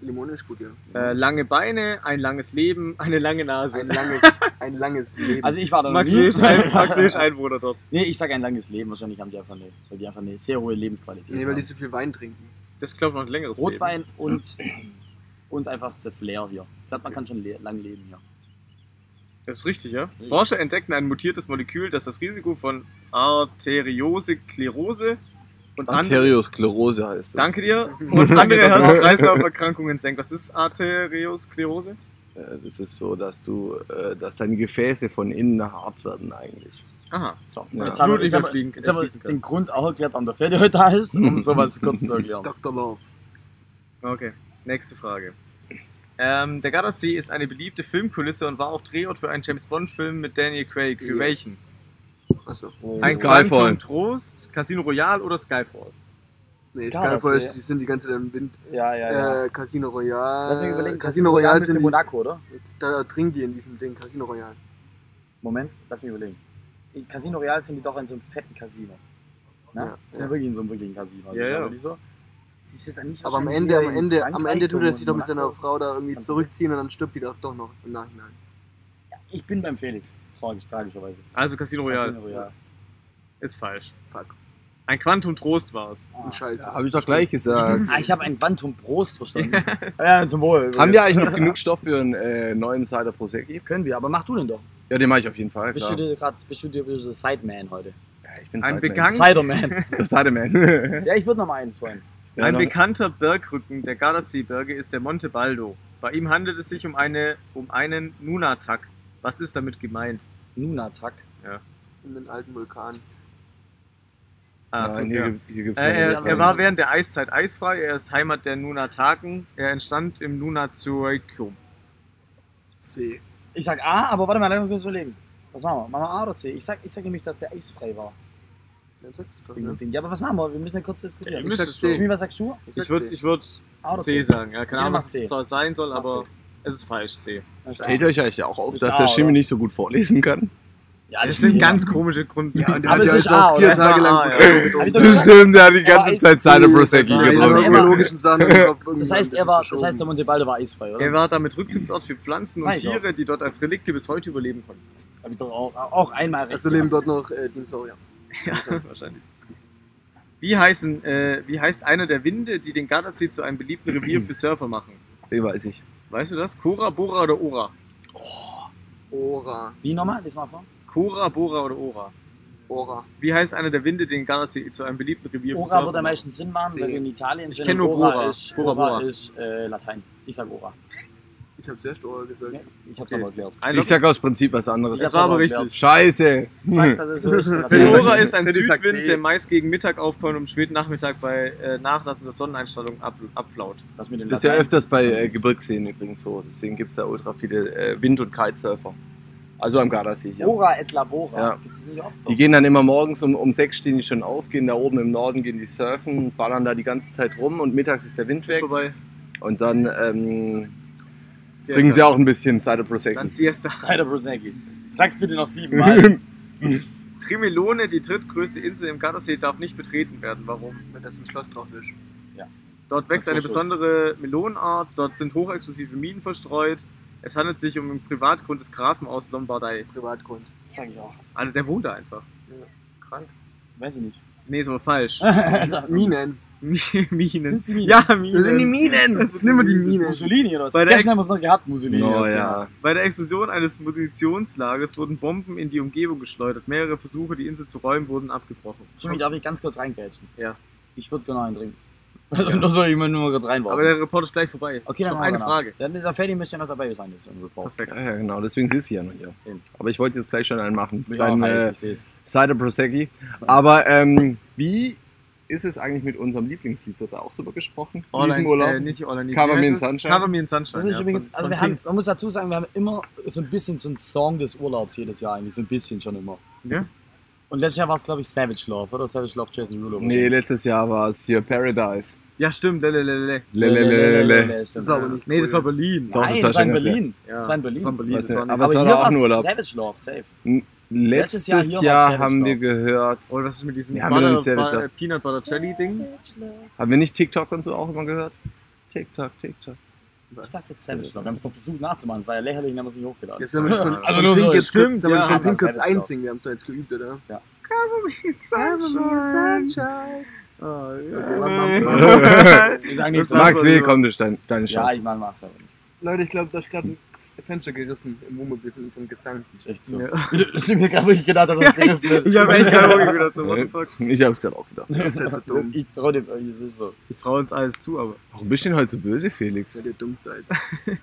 Limone ist gut, ja. Äh, lange Beine, ein langes Leben, eine lange Nase. Ein langes, ein langes Leben. Also ich war da noch Max nie. Ein, Max Einwohner dort. Nee, ich sag ein langes Leben. Wahrscheinlich haben die einfach eine, weil die einfach eine sehr hohe Lebensqualität nee, weil die haben. so viel Wein trinken. Das ist, glaube ich, noch ein längeres Rotwein und, und einfach das Flair hier. Ich glaube, man kann schon le lang leben hier. Leben. Das ist richtig, ja? Forscher entdeckten ein mutiertes Molekül, das das Risiko von Arteriosklerose und Arteriosklerose heißt das. danke dir, und andere Herz-Kreislauf-Erkrankungen senkt. Was ist Arteriosklerose? Äh, Das ist so, dass du, äh, dass deine Gefäße von innen hart werden eigentlich. Aha. So, Ja. jetzt haben wir, jetzt haben wir, überfliegen- jetzt haben wir den Grund auch erklärt, warum der Ferdi heute da ist, um sowas kurz zu erklären. Dr. Love. Okay, nächste Frage. Ähm, der Gardasee ist eine beliebte Filmkulisse und war auch Drehort für einen James Bond-Film mit Daniel Craig. Für Yes. welchen? Achso. Ein Skyfall. Quantum Trost, Casino Royale oder Skyfall? Nee. Skyfall, die sind die ganze Zeit im Wind. Ja, ja, ja. Äh, Casino Royale. Lass mich überlegen. Casino Royale ist sind in die, Monaco, oder? da trinken die in diesem Ding, Casino Royale. Moment, lass mich überlegen. In Casino Real sind die doch in so einem fetten Casino. Ne? Ja, sind ja. wirklich in so einem wirklichen Casino. Also Ja, ist ja. wirklich so. Ist das dann nicht Aber am Ende, am Ende, am Ende tut er sich doch mit seiner Frau da irgendwie zurückziehen und dann stirbt die doch doch noch im Nachhinein. Ich bin beim Felix. Tragisch, tragischerweise. Also Casino Royale. Casino Royale. Ist falsch. Fuck. Ein Quantum Trost war es. Ah. Ein Scheiß. Habe ich doch gleich gesagt. Ah, ich habe ein Quantum Prost verstanden. ja, zum Wohl. Haben wir eigentlich noch genug Stoff für einen äh, neuen Cider Prosecchi? Können wir, aber mach du den doch. Ja, den mache ich auf jeden Fall. Bist Klar. du dir gerade, bist du dir der Sideman heute? Ja, ich bin Ein Sideman. Der Sideman. ja, ich würde noch mal einen freuen. Ja, Ein bekannter Bergrücken der Gardasee-Berge ist der Monte Baldo. Bei ihm handelt es sich um, eine, um einen Nunatak. Was ist damit gemeint? Nunatak. In den alten Vulkan. Ah, Nein, hier, ja. gibt- hier gibt's Äh, er, er war während der Eiszeit eisfrei, er ist Heimat der Nunataken, er entstand im Nunazuoikum. C. Ich sag A, aber warte mal, lass uns kurz überlegen. Was machen wir? Machen wir A oder C? Ich sag, ich sag nämlich, dass der eisfrei war. Doch, ne? Ding. Ja, aber was machen wir? Wir müssen ja kurz diskutieren. Ja, Ich sag C. Was sagst du? Ich Ich würde C. ich würd A oder C sagen, ja, keine Ja, Ahnung, was C. es zwar sein soll, aber C. es ist falsch, C. Fällt euch eigentlich auch auf, Ist dass A, der oder? Schimmy nicht so gut vorlesen kann? Ja, Das sind ganz komische Grund. Ja, und der Aber hat es ja ist jetzt A, auch vier oder? Es war Tage lang A, ja. Prosecco Hab ich getrunken. doch Das gesagt. stimmt, der hat die ganze Zeit Eis- Cider Prosecchi Nein, Also er war- ökologischen Sachen im Kopf irgendwie Das ein heißt, er war, das heißt, der Monte Baldo war eisfrei, oder? Er war damit Rückzugsort für Pflanzen und Weiß ich auch. Tiere, die dort als Relikte bis heute überleben konnten. Hab ich doch auch, auch einmal recht. Also leben gehabt. dort noch äh, Dinosaurier. Ja, wahrscheinlich. Wie, heißen, äh, wie heißt einer der Winde, die den Gardasee zu einem beliebten Revier für Surfer machen? Den weiß ich. Weißt du das? Cora, Bora oder Ora? Ora. Wie nochmal? Lies mal vor. Cora, Bora oder Ora? Ora. Wie heißt einer der Winde, den Gardasee zu einem beliebten Revier Ora wird am meisten Sinn machen, C. weil wir in Italien sind. kenn und nur Ora Bora. ist, Bora, Ora Bora. ist äh, Latein. Ich sag Ora. Ich hab zuerst Ora gesagt. Ja, ich hab's Okay. aber erklärt. Einloggen? Ich sag aus Prinzip was anderes. das war aber richtig. Scheiße. Sag, dass es so ist. Cora ist ein Südwind, der meist gegen Mittag aufkommt und am späten Nachmittag bei äh, nachlassender Sonneneinstrahlung ab, abflaut. Das, mit dem Das ist ja öfters bei äh, Gebirgsseen übrigens so. Deswegen gibt es da ultra viele äh, Wind- und Kitesurfer. Also am Gardasee hier. Ora et Labora. Ja. Gibt es nicht auch? Die gehen dann immer morgens um, um sechs stehen die schon auf, gehen da oben im Norden, gehen die surfen, ballern da die ganze Zeit rum und mittags ist der Wind weg. Vorbei. Und dann ähm, Siesta. bringen sie auch ein bisschen Cider Prosecco. Dann Siesta. Cider Prosecchi. Sag's bitte noch siebenmal. Trimelone, die drittgrößte Insel im Gardasee, darf nicht betreten werden. Warum? Wenn das ein Schloss drauf ist. Dort wächst eine besondere Melonenart, dort sind hochexplosive Minen verstreut. Es handelt sich um einen Privatgrund des Grafen aus Lombardei. Privatgrund. Sag ich auch. Also der wohnt da einfach. Krank. Weiß ich nicht. Nee, ist aber falsch. also, Minen. Minen. Die Minen? Ja, Minen. Das sind die Minen. Das sind immer die Minen. Mussolini oder was? Bei der Ex- haben wir es noch gehabt, Mussolini. Oh das Thema. ja. Bei der Explosion eines Munitionslagers wurden Bomben in die Umgebung geschleudert. Mehrere Versuche, die Insel zu räumen, wurden abgebrochen. Jimmy, darf ich ganz kurz reingrätschen? Ja. Ich würde gerne einen trinken. Nur soll ich mal nur mal kurz reinwerfen. Aber der Report ist gleich vorbei. okay, dann Noch eine danach. Frage. Dann der Ferdi müsste ja noch dabei sein, jetzt im Report. Perfekt. Ja, genau, deswegen sitze ich ja noch hier. Aber ich wollte jetzt gleich schon einen machen. Ja, Kleinen, heiß, äh. Cider Prosecchi. Aber ähm, wie ist es eigentlich mit unserem Lieblingslied? Wird da auch drüber gesprochen? In All diesem I- Urlaub? Äh, nicht All I Need. Cover Me in? Sunshine. Cover Me in Sunshine. Das ist ja, übrigens, von- also wir haben, man muss dazu sagen, wir haben immer so ein bisschen so einen Song des Urlaubs jedes Jahr eigentlich, so ein bisschen schon immer. Ja? Und letztes Jahr war es, glaube ich, Savage Love, oder? Savage Love Jason Derulo. Nee, letztes Jahr war es hier Paradise. ja, stimmt. Lelelele. Lelelelele. Das ist aber nicht Nee, das war. Berlin. Nein, das das war in Berlin. Das war in Berlin. Das war in Berlin. Das war aber war hier war ein Urlaub. Savage Love, safe. Letztes Jahr Jahr, Savage haben wir gehört, Oder was ist mit diesem Ja, noch Butter, Butter. Peanut Butter Jelly Ding? haben wir nicht TikTok und so auch immer gehört? TikTok, TikTok. Ich dachte jetzt Savage Love. Wir haben es versucht nachzumachen, es war ja lächerlich, dann haben wir es nicht hochgeladen. Jetzt haben wir das von, Also nur Pink jetzt, stimmt, das ja, Pink Love. einsingen? Wir haben es doch jetzt geübt, oder? Oh, sagen nichts. Das war Max, lieber. kommt deine, deine Ja, Chance? ich meine, mach's aber nicht. Leute, ich glaube, da ist gerade ein Fenster gerissen im Wohnmobil von unserem Gesang. Echt so. Ja. Ich hab mir gerade wirklich gedacht, dass es gerissen ist. Ich habe echt keine Ahnung gedacht. So, what the fuck? Ich hab's gerade auch gedacht. Das ist halt so dumm, Ich trau dem, es ist so. Ich traue uns alles zu, aber. Warum bist du denn heute so böse, Felix? weil ihr dumm seid.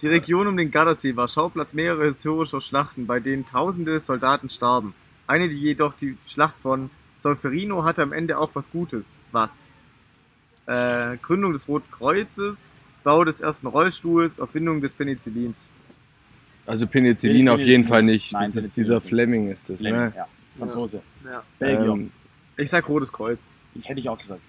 Die Region um den Gardasee war Schauplatz mehrerer historischer Schlachten, bei denen tausende Soldaten starben. Eine, die jedoch die Schlacht von Solferino hatte am Ende auch was Gutes. Was? Äh, Gründung des Roten Kreuzes, Bau des ersten Rollstuhls, Erfindung des Penicillins. Also Penicillin, Penicillin auf jeden Fall nicht. Nein, das ist dieser. Fleming ist das, Fleming, ne? ja. Franzose. Ja. Belgier. Ähm, Ich sag Rotes Kreuz. Ich hätte ich auch gesagt.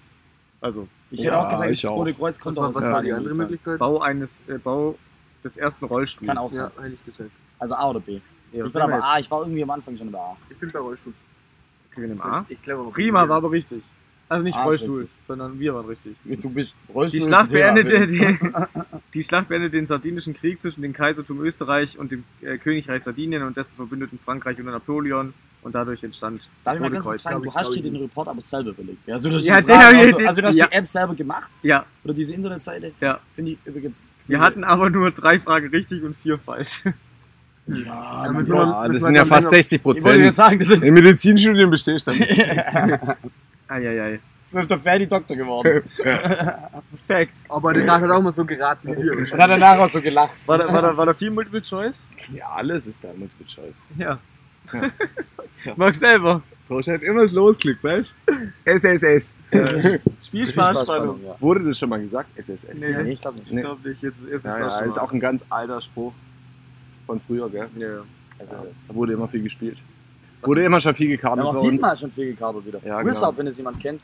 Also, Ich Ja, hätte auch gesagt, ich auch. Rote Kreuz Was kommt war, aus was der war die andere Möglichkeit? Bau eines, äh, Bau des ersten Rollstuhls. Kann auch Ja, sein. hätte ich gesagt. Also A oder B. Ja, ich was bin aber A, ich war irgendwie am Anfang schon bei A. Ich bin bei Rollstuhl. Okay, wir nehmen A. Ich glaube Prima, war aber richtig. Also nicht A ist Rollstuhl, richtig. sondern wir waren richtig. Du bist Die Rollstuhl. Schlacht, ist ein Thema, beendete den, die Schlacht beendete den Sardinischen Krieg zwischen dem Kaisertum Österreich und dem äh, Königreich Sardinien und dessen Verbündeten Frankreich unter Napoleon und dadurch entstand Darf mal Rote Kreuz. fragen, du hast dir den. Report aber selber belegt. Ja, also, du hast Ja, die den Fragen hab ich- auch so, also du hast ja. die App selber gemacht Ja, oder diese Internetseite. Ja. Finde ich übrigens. wir hatten aber nur drei Fragen richtig und vier falsch. Ja, Ja, das sind ja fast länger- 60 Ich wollte Prozent. sagen, das ist, In Medizinstudien bestehst du. Eieiei. das ist der Ferdi Doktor geworden. Perfekt. Aber der hat auch mal so geraten wie wir. Und hat danach auch so gelacht. War da, war, da, war da viel Multiple Choice? Ja, alles ist da mit Bescheid. Ja. Mag selber. So scheint immer das losklickt, weißt du? SSS. Spielspaß, Spannung. ja. Wurde das schon mal gesagt? SSS. Nee, Nee, ich glaube nicht. ich glaube nicht. Jetzt, jetzt Ja, ist ja, das schon ist mal. auch ein ganz alter Spruch von früher, gell? Ja, ja. Also, das- Da wurde immer viel gespielt. Wurde immer schon viel Wir haben bei auch diesmal schon viel gekartet wieder. Ja, Wizard, genau. wenn es jemand kennt,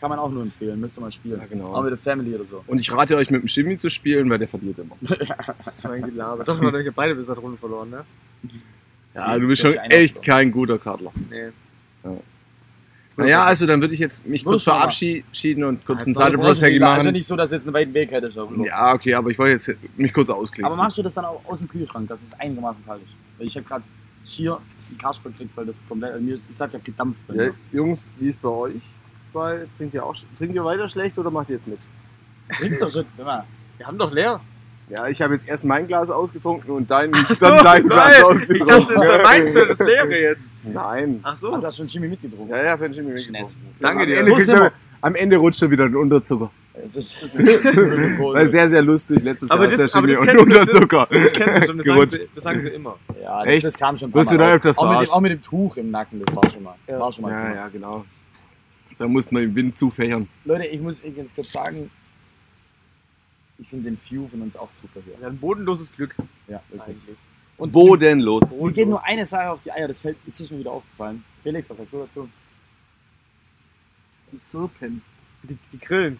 kann man auch nur empfehlen. Müsste man spielen. Ja, genau. Auch mit der Family oder so. Und ich rate euch mit dem Shimmy zu spielen, weil der verliert immer. Das ist so ein Gelaber. Doch, wir haben ja beide bis Runde verloren, ne? Ja, du bist schon echt kein guter Kartler. Nee. Naja, also dann würde ich jetzt mich kurz verabschieden und kurz Ja, einen jetzt brauchst Also Also machen. nicht so, dass jetzt einen weiten Weg hättest. Ja, okay, aber ich wollte jetzt mich kurz ausklicken. Aber machst du das dann auch aus dem Kühlschrank, dass es einigermaßen kalt ist? Weil ich habe gerade Schier Kasper gekriegt, weil das komplett, also mir, ich sag ja gedampft bei Ja, mir. Jungs, wie ist bei euch? Zwei, trinkt ihr auch trinkt ihr weiter schlecht oder macht ihr jetzt mit? Trink doch schon. Wir haben doch leer. Ja, ich habe jetzt erst mein Glas ausgetrunken und dein, so, dann dein Glas geil. Ich ausgetrunken. dachte, das wäre meins für das Leere jetzt. Nein. Ach so. du hast schon Chemie mitgetrunken. Ja, ja, finde ich mir mitgetrunken. Danke am dir. Ende, kriegt sind er, am Ende rutscht er wieder in Unterzucker. Das ist, das ist War sehr, sehr lustig. Letztes Aber Jahr ist das- der Chemie das und kennst du, Unterzucker. Das kennst du schon, das sagen, sie, das sagen sie immer. Ja, das, Echt? das kam schon ein paar Wirst du Mal da öfters auch mit, dem, auch mit dem Tuch im Nacken, das war schon mal. Ja. War schon mal Ja, ja, genau. Da musste man im Wind zufächern. Leute, ich muss euch ganz kurz sagen, ich finde den View von uns auch super hier. Ja, ein bodenloses Glück. Ja, wirklich. Eigentlich. Und Bodenlos. mir geht nur eine Sache auf die Eier, das fällt jetzt ist mir wieder aufgefallen. Felix, was sagst du dazu? Die Zirpen. Die, die Grillen.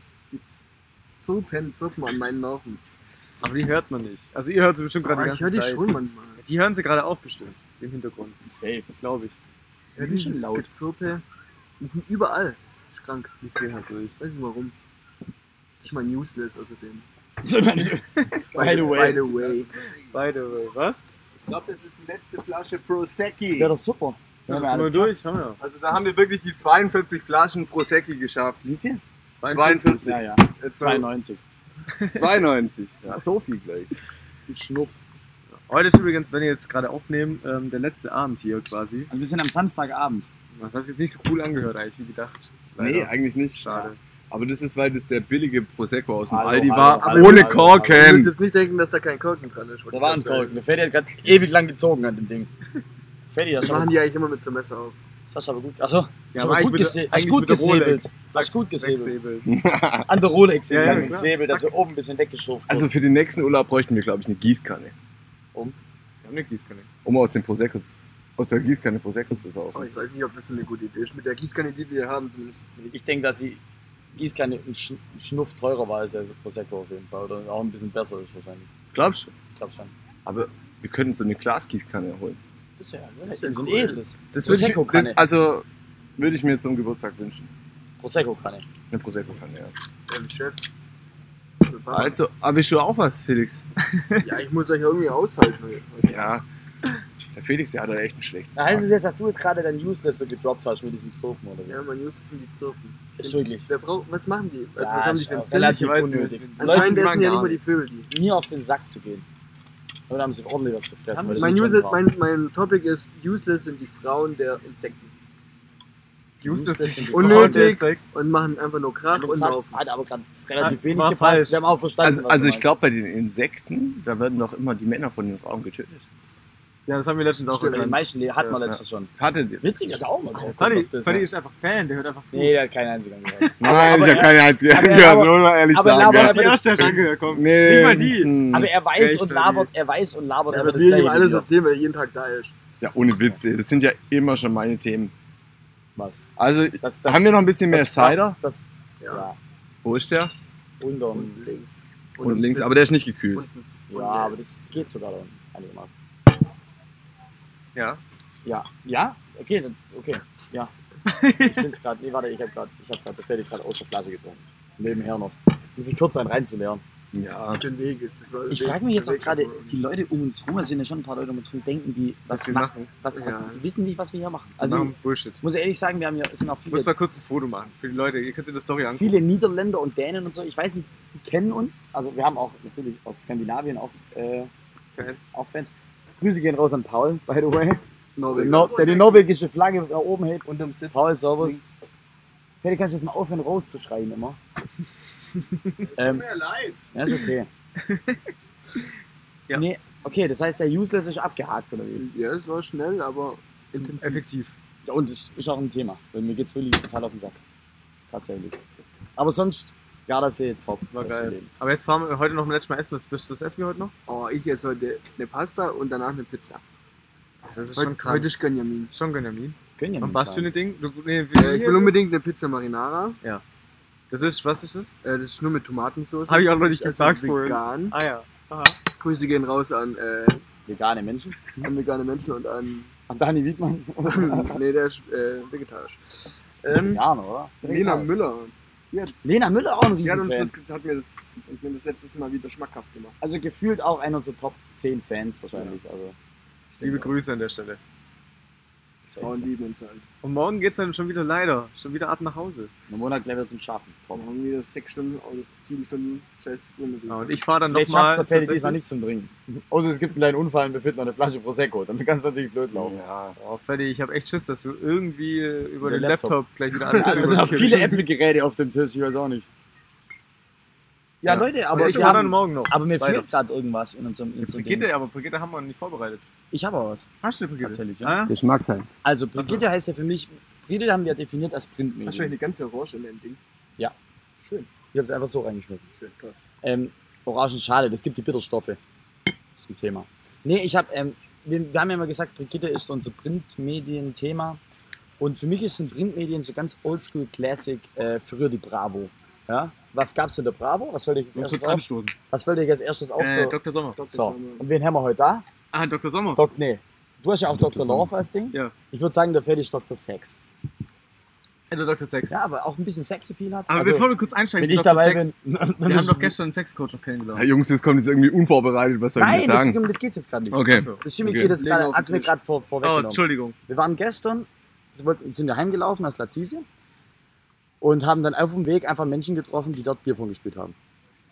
Zirpen, Zirpen an meinen Nerven. Aber die hört man nicht. Also ihr hört sie bestimmt gerade Aber die ich ganze höre die Zeit. schon manchmal. Die hören sie gerade auch bestimmt. Im Hintergrund. Safe. Glaube ich. Ja, die sind laut. Gezirpe. Die sind überall. Krank. Die gehen halt durch. Weiß nicht warum. Ich mein useless außerdem. By the way. By the way. By the way. Was? Ich glaube, das ist die letzte Flasche Das Prosecchi. wäre doch super. Ja, Ja, das wir durch. Haben wir. Also da haben wir wirklich die 42 Flaschen Prosecchi geschafft. Wie viel? 42. Ja, ja. Jetzt 92. 92. Ja, so viel gleich. Schnuff. Heute ist übrigens, wenn ihr jetzt gerade aufnehmen, ähm, der letzte Abend hier quasi. Also wir sind am Samstagabend. Das hat sich jetzt nicht so cool angehört eigentlich, wie gedacht. Nee, Leider. eigentlich nicht. Schade. Aber das ist, weil das der billige Prosecco aus dem Hallo, Aldi hallo, war, hallo, ohne hallo, Du musst Korken. jetzt nicht denken, dass da kein Korken dran ist. Da war ein Korken. Der Ferdi hat gerade ewig lang gezogen an dem Ding. Ferdi, das Das machen die eigentlich immer mit so Messer auf. Hast du aber gut. Achso, Ja, aber gut, gese gut mit der gesäbelt. Rolex. Hast gut gesäbelt. An der Rolex Ja, ja. Säbel, dass wir oben ein bisschen weggeschoben Also für den nächsten Urlaub bräuchten wir, glaube ich, eine Gießkanne. Wir haben eine Gießkanne. Um aus dem Prosecco, aus der Gießkanne Prosecco zu saufen. ich weiß nicht, ob das eine gute Idee ist. Mit der Gießkanne, die wir haben, zumindest. Ich denke, dass die Gießkanne ein Sch- Schnuff teurer war als der Prosecco auf jeden Fall. Oder auch ein bisschen besser ist wahrscheinlich. Glaubst du? Ich glaube schon. Aber wir könnten so eine Glasgießkanne holen. Das wäre ja, Das wär so ein cool. edles. Das würde ich, Prosecco-Kanne. das, also würde ich mir zum Geburtstag wünschen. Prosecco-Kanne. Eine Prosecco-Kanne, ja. Beim Chef. Also, aber ich schon auch was, Felix. Ja, ich muss euch irgendwie aushalten. Ja. Der Felix, der hat da echt einen schlechten. Da heißt es jetzt, dass du jetzt gerade dein Useless so gedroppt hast mit diesen Zirpen oder wie? Ja, man Justus sind die Zirpen. Ist wirklich. Wer braucht, was machen die? Also, Ja, was haben die für Sinn? relativ Ich weiß nicht. unnötig. Anscheinend die essen ja nicht mal die. Vögel die. Mir auf den Sack zu gehen. Aber da haben sie ordentlich was zu fressen. das Mein, Useless, mein, mein Topic ist, useless sind die Frauen der Insekten. Useless Useless sind die Unnötig. Frauen der Insekten. Und machen einfach nur Krach und laufen. hat aber gerade relativ Ah, wenig gepasst. falsch. Wir haben auch verstanden, Also, was also ich glaube, bei den Insekten, da werden doch immer die Männer von den Frauen getötet. Ja, das haben wir letztens auch Bei den gelernt. meisten le- hat man Ja, letztes schon. Hattet ihr? Witzig, dass er auch mal drauf kommt. Das, Fadi ja. ist einfach Fan, der hört einfach zu. Nee, der hat keinen einzigen gehört. Nein, aber ich habe er- keine einzige aber er gehört, labert- muss man ehrlich aber sagen. labert ja. aber die erste, der schon angehört kommt. Nee. Nicht mal die. hm. Aber er weiß und labert, er weiß und labert Ja, aber aber das will ihm alles erzählen, weil er jeden Tag da ist. Ja, ohne Witz, ey. das sind ja immer schon meine Themen. Was? Also, Das, das, haben wir noch ein bisschen mehr das- Cider? Das, Ja. Wo ist der? unterm. Und links. Und links, aber der ist nicht gekühlt. Unten. Ja, aber das geht sogar dann einigermaßen. Ja. Ja, ja, okay, dann, okay, ja. Ich find's gerade, nee, warte, ich hab gerade, ich hab gerade, das werde ich gerade aus der Flasche getrunken. Nebenher noch. Muss ich kurz sein reinzuleeren. Ja. Den Weg. Das war Ich frage mich jetzt auch gerade, die Leute um uns rum, es sind ja schon ein paar Leute um uns rum, denken die, was, Was wir ma- machen. was, was, Ja. die wissen nicht, was wir hier machen. Also, machen Bullshit. ich muss ehrlich sagen, wir haben ja, es sind auch Ich muss viele, mal kurz ein Foto machen für die Leute. Ihr könnt in der Story angucken. viele Niederländer und Dänen und so. Ich weiß nicht, die kennen uns. Also, wir haben auch natürlich aus Skandinavien auch, äh, Fans. auch Fans. Grüße gehen raus an Paul, by the way. Der, Nor der die norwegische Flagge da oben hält. Und Paul, servus. Vielleicht kannst du jetzt mal aufhören rauszuschreien immer. ähm, Tut mir leid. ja, ist okay. Ja. Nee, okay, das heißt, der Useless ist abgehakt, oder wie? Ja, es war schnell, aber intensiv. Effektiv. Ja, und das ist auch ein Thema, weil mir geht's wirklich total auf den Sack. Tatsächlich. Aber sonst, Gardasee, top. War geil. Aber jetzt fahren wir heute noch ein letztes Mal essen. Was, was, was essen wir heute noch? Oh, ich esse heute eine Pasta und danach eine Pizza. Das ist Heute, schon krank. heute ist Gönjamin. Schon Gönjamin. Ja Und was für ein Ding? Du, nee, Äh, ich will unbedingt eine Pizza Marinara. Das ist, was ist das? Äh, das ist nur mit Tomatensauce. Habe ich auch noch nicht Das gesagt ist vorhin. vegan. Ah ja. Aha. Grüße gehen raus an, äh, Vegane Menschen. an vegane Menschen und an. Und Dani Wiedmann. nee, der ist äh, vegetarisch. Ähm, Veganer, oder? Lena Müller. Lena Müller auch ein Die hat, uns das, hat mir das, hat mir das letztes Mal wieder schmackhaft gemacht. Also gefühlt auch einer unserer Top 10 Fans wahrscheinlich. Also, Liebe Grüße an der Stelle. Frauen lieben uns halt. Und morgen geht's dann schon wieder leider. Schon wieder ab nach Hause. Ein Monat gleich wieder zum Schaffen. Wir haben wieder sechs Stunden oder sieben Stunden scheiß. Ja, und ich fahre dann nochmal. der Fälle diesmal nichts zum Trinken. Außer es gibt einen kleinen Unfall und wir finden eine Flasche Prosecco. Dann kann es natürlich blöd laufen. Ja. Oh, Freddy, ich habe echt Schiss, dass du irgendwie über den Laptop. Laptop. gleich wieder alles Also, es sind auch drüber viele. Apple-Geräte auf dem Tisch, ich weiß auch nicht. Ja, Ja. Leute, Aber ich haben, morgen noch. aber mir weiter. fehlt gerade irgendwas in unserem, in unserem Ding. Brigitte, aber Brigitte haben wir nicht vorbereitet. Ich habe aber was. Hast du eine Brigitte? Tatsächlich, ja. Ah, ja? Geschmacksseins. Also, Brigitte heißt ja für mich, Brigitte haben wir definiert als Wahrscheinlich Printmedium. eine ganze Orange in dem Ding. Ja. Schön. Ich habe es einfach so reingeschmissen. Schön, krass. Ähm, Orangenschale, das gibt die Bitterstoffe. Das ist ein Thema. Nee, ich habe, ähm, wir, wir haben ja immer gesagt, Brigitte ist so unser Printmedien-Thema. Und für mich ist ein Printmedien so ganz oldschool Classic, äh, früher die Bravo. Ja? Was gab's in der Bravo? Was wollte ich jetzt erstes anstoßen. Was wollte ich als erstes auf? Äh? Dr. Sommer. Dr. so. Sommer. Und wen haben wir heute da? Ah, Dr. Sommer. Dok nee. Du hast ja auch Dr. Love als Ding. Ja. Ich würde sagen, der ist Dr. Sex. Äh, der Dr. Sex. Ja, aber auch ein bisschen Sexappeal hat. Aber also, bevor wir kurz einsteigen, wenn ich Dr. dabei Sex, bin. dann Wir haben doch gestern einen Sexcoach noch Ja, kennengelernt. Jungs, das kommt jetzt irgendwie unvorbereitet. Was soll ich Nein, jetzt das, sagen? um das geht's jetzt gerade nicht. Okay. Achso. Das Chemie Okay. geht jetzt gerade, hat's mir gerade vor, Oh, vorweggenommen. Entschuldigung. Wir waren gestern, sind wir heimgelaufen aus Lazise und haben dann auf dem Weg einfach Menschen getroffen, die dort Bierpong gespielt haben.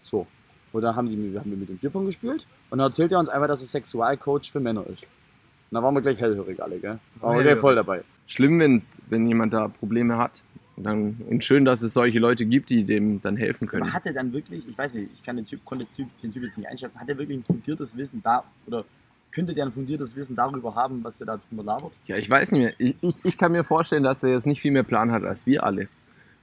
So. Und dann haben, die, haben wir mit dem Bierpong gespielt und dann erzählt er uns einfach, dass er Sexualcoach für Männer ist. Und da waren wir gleich hellhörig alle, gell? Waren wir gleich voll dabei. Schlimm, wenn's, wenn jemand da Probleme hat. Und, dann, und schön, dass es solche Leute gibt, die dem dann helfen können. Aber hat er dann wirklich, ich weiß nicht, ich kann den Typ, konnte den Typ, den typ jetzt nicht einschätzen, hat er wirklich ein fundiertes Wissen da, oder könnte der ein fundiertes Wissen darüber haben, was er da drüber labert? Ja, ich weiß nicht mehr. Ich, ich, ich kann mir vorstellen, dass er jetzt nicht viel mehr Plan hat als wir alle.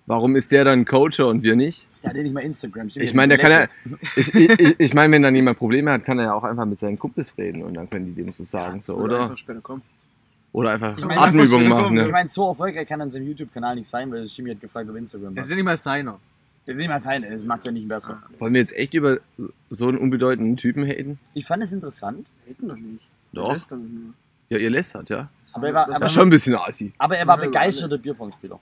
Warum ist der dann Coacher und wir nicht? Der ja nicht mal Instagram. Ich meine, der kann ja, ich, ich, ich- ich meine, wenn dann jemand Probleme hat, kann er ja auch einfach mit seinen Kumpels reden und dann können die dem so sagen, so, oder? einfach später kommen. Oder einfach Ich Atemübungen machen, schön, Ich ne? meine, so erfolgreich kann er in seinem YouTube-Kanal nicht sein, weil Jimmy hat gefragt, ob Instagram Das ist ja nicht mal seiner. Das ist nicht mal sein, das macht ja nicht besser. Wollen wir jetzt echt über so einen unbedeutenden Typen haten? Ich fand es interessant, Hätten doch nicht. Doch. Dann. Ja, ihr lästert, ja? aber er war, Das aber, schon ein bisschen assi. aber er war Ja, begeisterter Bierpong-Spieler.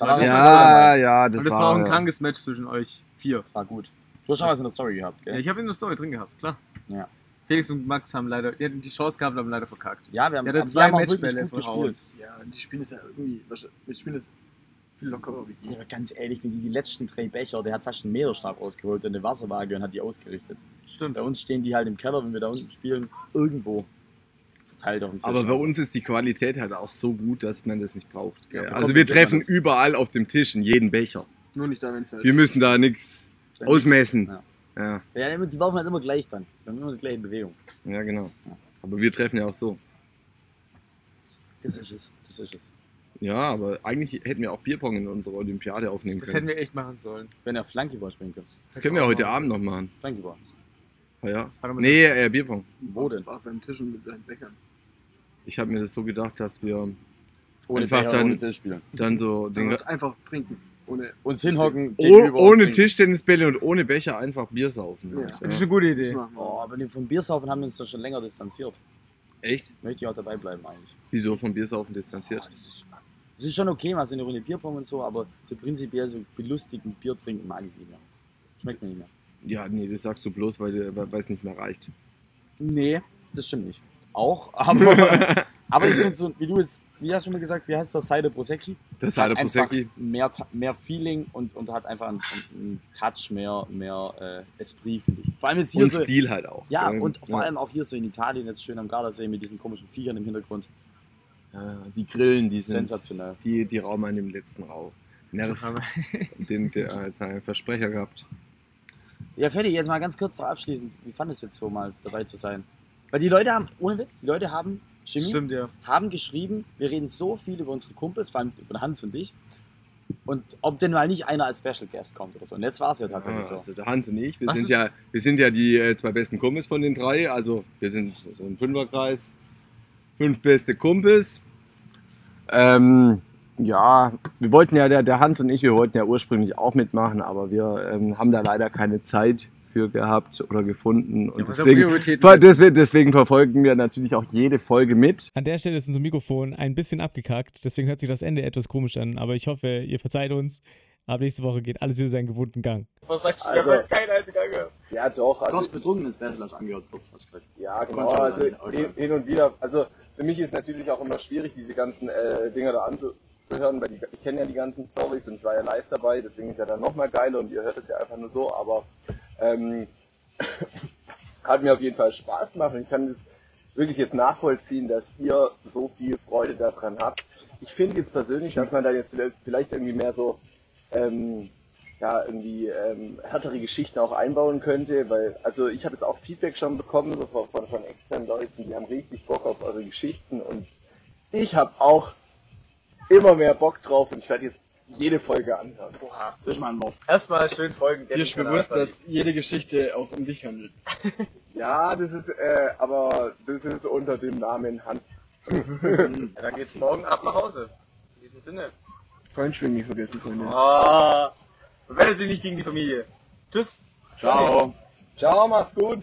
Ja, war Ja, ja, das, Und das war auch ein ja. krankes Match zwischen euch vier. war gut. Du hast schon was in der Story gehabt, Ja, gell? ich habe in der Story drin gehabt, klar. Ja. Felix und Max haben leider, die hatten die Chance gehabt, aber leider verkackt. Ja, wir haben, Ja, zwei haben auch wirklich Matchbälle gespielt. Ja, die spielen es ja irgendwie. Wir spielen es viel lockerer wie Ja, die. aber ganz ehrlich, die, die letzten drei Becher, der hat fast einen Meterstab ausgeholt und eine Wasserwaage und hat die ausgerichtet. Stimmt. Bei uns stehen die halt im Keller, wenn wir da unten spielen, irgendwo Tisch. Aber bei uns ist die Qualität halt auch so gut, dass man das nicht braucht. Ja, also wir treffen das. überall auf dem Tisch in jeden Becher. Nur nicht da, wenn es halt. Wir müssen da nichts ausmessen. Ja. Ja, Ja, immer- die laufen halt immer gleich dann. Wir haben immer die gleiche Bewegung. ja, genau. Aber wir treffen ja auch so. Das ist es. Das ist es. Ja, aber eigentlich hätten wir auch Bierpong in unserer Olympiade aufnehmen Das können. hätten wir echt machen sollen. Wenn er Flankyball spielen kann. Das können wir heute Abend noch machen. Flankyball. Ja. Nee, äh, Bierpong. Wo denn? Auf einem Tisch und mit seinen Bechern. Ich habe mir das so gedacht, dass wir Ohne Einfach Becher, dann- ohne Tisch spielen. dann so den, Einfach, einfach trinken. Ohne. Uns hinhocken. oh, ohne. Tischtennisbälle und ohne Becher einfach Bier saufen. Ja. Das ist eine gute Idee. Oh, aber vom Biersaufen haben wir uns doch schon länger distanziert. Echt? Möchte ich auch dabei bleiben eigentlich. Wieso vom Biersaufen distanziert? Das ist, das ist schon okay, mal so eine Runde Bierpong und so, aber so prinzipiell so belustigend Bier trinken mag ich nicht mehr. Schmeckt mir nicht mehr. Ja, nee, das sagst du bloß, weil dir- weil es nicht mehr reicht. Nee, das stimmt nicht. Auch, aber, aber ich finde so, wie du es, wie hast du schon mal gesagt, wie heißt das? Cider Prosecchi? Das einfach Prosecchi. Mehr, mehr Feeling und, und hat einfach einen, einen Touch mehr, mehr äh, Esprit, finde ich. Vor allem jetzt hier Und so, Stil halt auch. ja, Ähm, und vor ja. allem auch hier so in Italien, jetzt schön am Gardasee mit diesen komischen Viechern im Hintergrund. Ja, die Grillen, die sind, Sensationell. die, die rauben einen im letzten Rauch. Nerv, den, der hat einen Versprecher gehabt. Ja, Ferdi, jetzt mal ganz kurz noch abschließend. Wie fandest du jetzt so mal dabei zu sein? Weil die Leute haben, ohne Witz, die Leute haben Chemie, Stimmt, ja. haben geschrieben, wir reden so viel über unsere Kumpels, vor allem über Hans und dich. Und ob denn mal nicht einer als Special Guest kommt oder so. Und jetzt war es ja tatsächlich Ah, so. also der Hans und ich, wir Was sind ist- ja, wir sind ja die äh, zwei besten Kumpels von den drei. Also wir sind so ein Fünferkreis. Fünf beste Kumpels. Ähm, ja, wir wollten ja, der, der Hans und ich, wir wollten ja ursprünglich auch mitmachen, aber wir ähm, haben da leider keine Zeit für gehabt oder gefunden. Und Ja, deswegen, deswegen, deswegen verfolgen wir natürlich auch jede Folge mit. An der Stelle ist unser Mikrofon ein bisschen abgekackt, deswegen hört sich das Ende etwas komisch an, aber ich hoffe, ihr verzeiht uns. Aber nächste Woche geht alles wieder seinen gewohnten Gang. Was sagst du? Also- Ich hab keine einzige angehört. Ja, doch. Also, betrunkenes Special hast angehört, ja, genau. Also hin, und wieder. Also für mich ist natürlich auch immer schwierig, diese ganzen äh, Dinger da anzuhören, weil die, ich kenne ja die ganzen Stories und ich war ja live dabei, deswegen ist ja dann nochmal geiler und ihr hört es ja einfach nur so, aber ähm, hat mir auf jeden Fall Spaß gemacht und ich kann das wirklich jetzt nachvollziehen, dass ihr so viel Freude daran habt. Ich finde jetzt persönlich, dass man da jetzt vielleicht- vielleicht irgendwie mehr so ähm, ja, irgendwie ähm, härtere Geschichten auch einbauen könnte, weil, also ich habe jetzt auch Feedback schon bekommen so von, von, von externen Leuten, die haben richtig Bock auf eure Geschichten und ich habe auch immer mehr Bock drauf und ich werde jetzt jede Folge anhören. Das ist mal ein Wort. Erstmal schön folgen. Dir ist bewusst, dass jede Geschichte auch um dich handelt. Ja, das ist, äh, aber das ist unter dem Namen Hans. Ja, dann geht's morgen ab nach Hause. In diesem Sinne. Freundschwing nicht vergessen, Freunde. Oh, wendet sich nicht gegen die Familie. Tschüss. Ciao. Ciao, macht's gut.